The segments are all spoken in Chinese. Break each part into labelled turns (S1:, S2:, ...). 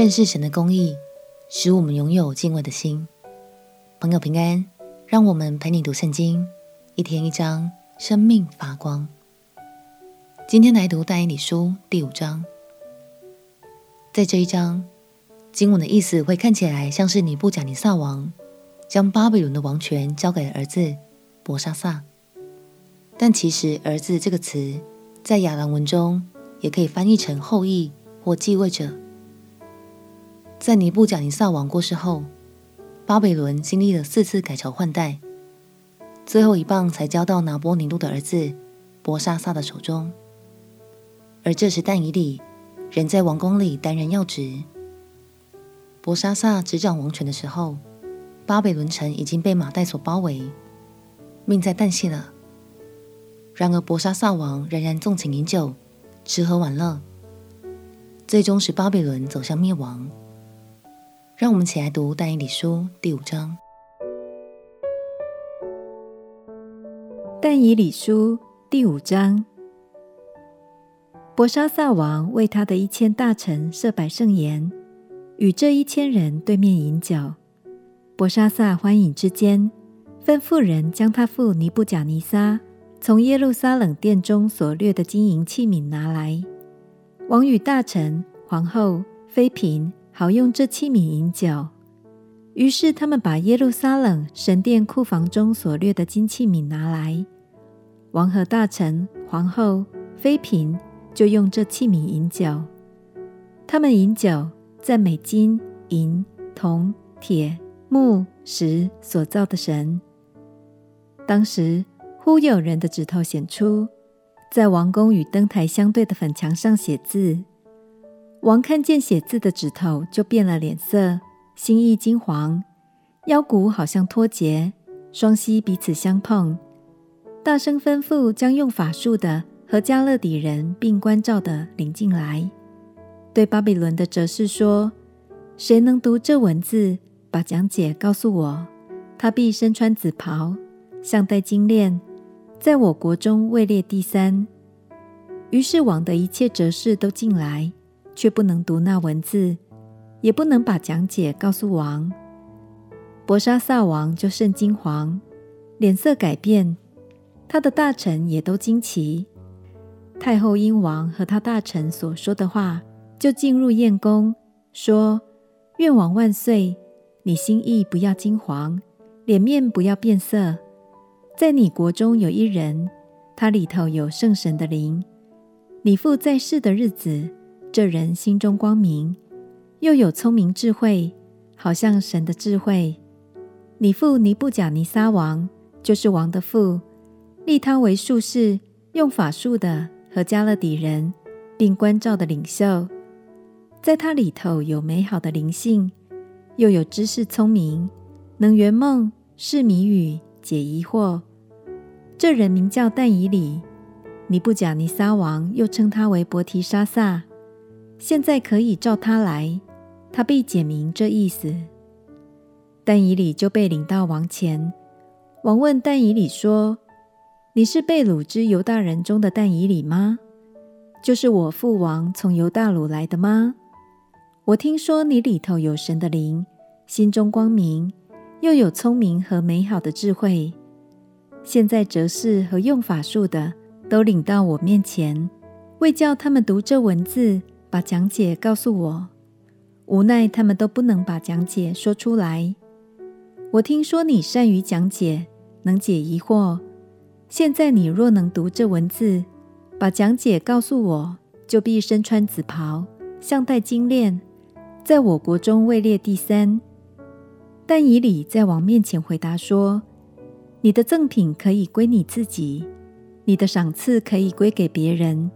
S1: 认识神的公义，使我们拥有敬畏的心。朋友平安，让我们陪你读圣经，一天一章，生命发光。今天来读但以理书第五章。在这一章，经文的意思会看起来像是尼布甲尼撒王将巴比伦的王权交给了儿子伯沙撒，但其实“儿子”这个词在亚兰文中也可以翻译成后裔或继位者。在尼布甲尼撒王过世后，巴比伦经历了四次改朝换代，最后一棒才交到拿波尼禄的儿子博沙撒的手中。而这时但以理仍在王宫里担任要职。博沙撒执掌王权的时候，巴比伦城已经被马代所包围，命在旦夕了。然而博沙撒王仍然纵情饮酒，吃喝玩乐，最终使巴比伦走向灭亡。让我们一起来读但以理书第五章。
S2: 但以理书第五章，伯沙撒王为他的一千大臣设摆盛筵，与这一千人对面饮酒。伯沙撒欢饮之间，吩咐人将他父尼布甲尼撒从耶路撒冷殿中所掠的金银器皿拿来。王与大臣、皇后、妃嫔。好用这器皿饮酒。于是他们把耶路撒冷神殿库房中所掠的金器皿拿来，王和大臣、皇后、妃嫔就用这器皿饮酒。他们饮酒，赞美金、银、铜、铁、木、石所造的神。当时忽有人的指头显出，在王宫与灯台相对的粉墙上写字。王看见写字的指头，就变了脸色，心意金黄，腰骨好像脱节，双膝彼此相碰，大声吩咐将用法术的和加勒底人并关照的领进来，对巴比伦的哲士说：“谁能读这文字，把讲解告诉我，他必身穿紫袍，项戴金链，在我国中位列第三。”于是王的一切哲士都进来。却不能读那文字，也不能把讲解告诉王。伯沙撒王就甚惊惶，脸色改变，他的大臣也都惊奇。太后因王和他大臣所说的话，就进入宴宫，说：“愿王万岁！你心意不要惊惶，脸面不要变色。在你国中有一人，他里头有圣神的灵。你父在世的日子。”这人心中光明，又有聪明智慧，好像神的智慧。你父尼布甲尼撒王，就是王的父，立他为术士，用法术的和迦勒底人，并关照的领袖。在他里头有美好的灵性，又有知识聪明，能圆梦、释谜语、解疑惑。这人名叫但以理，尼布甲尼撒王又称他为伯提沙撒。现在可以召他来，他必解明这意思。但以理就被领到王前，王问但以理说：“你是被掳之犹大人中的但以理吗？就是我父王从犹大掳来的吗？我听说你里头有神的灵，心中光明，又有聪明和美好的智慧。现在哲士和用法术的都领到我面前，为叫他们读这文字。”把讲解告诉我，无奈他们都不能把讲解说出来。我听说你善于讲解，能解疑惑。现在你若能读这文字，把讲解告诉我，就必身穿紫袍，项戴金链，在我国中位列第三。但以理在王面前回答说：“你的赠品可以归你自己，你的赏赐可以归给别人。”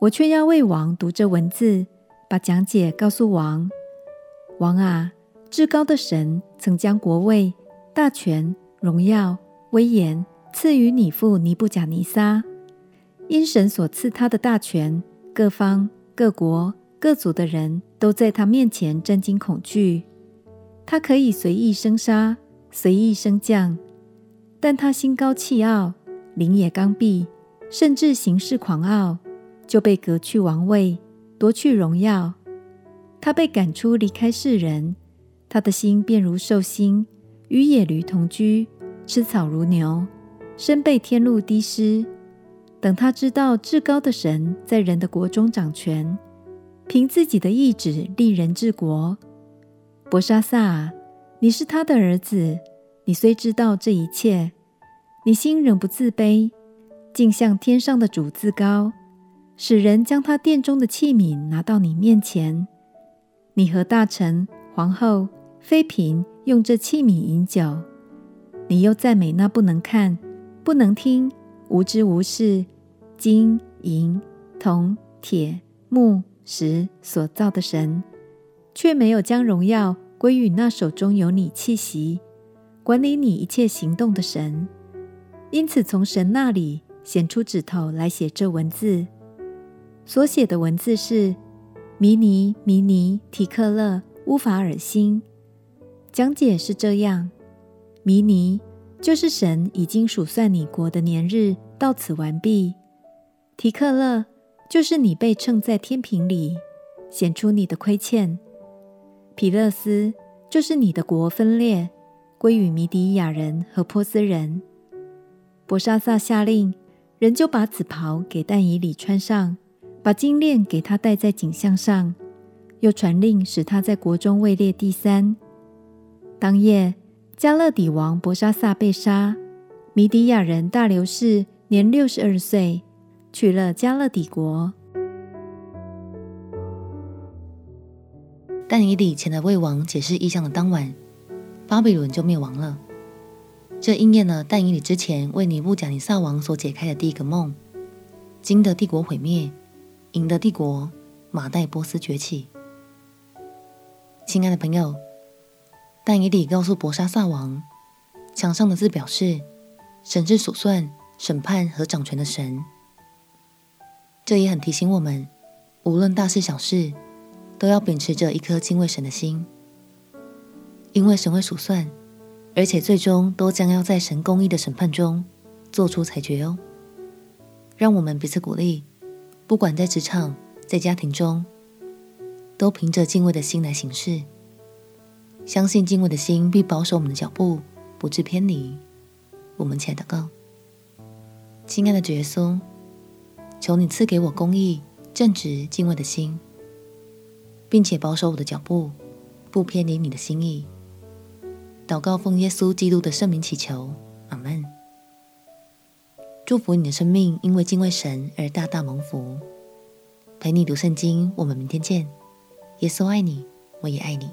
S2: 我却要为王读这文字，把讲解告诉王。王啊，至高的神曾将国位、大权、荣耀、威严赐予你父尼布甲尼撒，因神所赐他的大权，各方、各国、各族的人都在他面前震惊恐惧。他可以随意生杀，随意升降，但他心高气傲，灵也刚愎，甚至行事狂傲。就被革去王位，夺去荣耀。他被赶出离开世人，他的心便如兽心，与野驴同居，吃草如牛，身被天露滴湿。等他知道至高的神在人的国中掌权，凭自己的意志立人治国。伯沙撒，你是他的儿子，你虽知道这一切，你心仍不自卑，竟向天上的主自高，使人将他殿中的器皿拿到你面前。你和大臣、皇后、妃嫔用这器皿饮酒，你又赞美那不能看、不能听。无知无识，金银铜铁木石所造的神，却没有将荣耀归于那手中有你气息、管理你一切行动的神。因此，从神那里显出指头来写这文字，所写的文字是：迷尼迷尼提克勒乌法尔辛。讲解是这样：迷尼。就是神已经数算你国的年日到此完毕。提克勒就是你被称在天平里，显出你的亏欠。皮勒斯就是你的国分裂，归于米底亚人和波斯人。博沙萨下令，人就把紫袍给但以理穿上，把金链给他戴在颈项上，又传令使他在国中位列第三。当夜。迦勒底王伯沙撒被杀，米底亚人大流士年六十二岁，取了迦勒底国。
S1: 但以理前来为王解释异象的当晚，巴比伦就灭亡了。这应验了但以理之前为尼布甲尼撒王所解开的第一个梦：金的帝国毁灭，赢得帝国马代波斯崛起。亲爱的朋友。但以理告诉博沙撒王，墙上的字表示，神是数算、审判和掌权的神。这也很提醒我们，无论大事小事，都要秉持着一颗敬畏神的心，因为神会数算，而且最终都将要在神公义的审判中做出裁决哦。让我们彼此鼓励，不管在职场、在家庭中，都凭着敬畏的心来行事。相信敬畏的心必保守我们的脚步，不致偏离。我们且祷告：亲爱的主耶稣，求你赐给我公义、正直、敬畏的心，并且保守我的脚步，不偏离你的心意。祷告奉耶稣基督的圣名祈求，阿门。祝福你的生命，因为敬畏神而大大蒙福。陪你读圣经，我们明天见。耶稣爱你，我也爱你。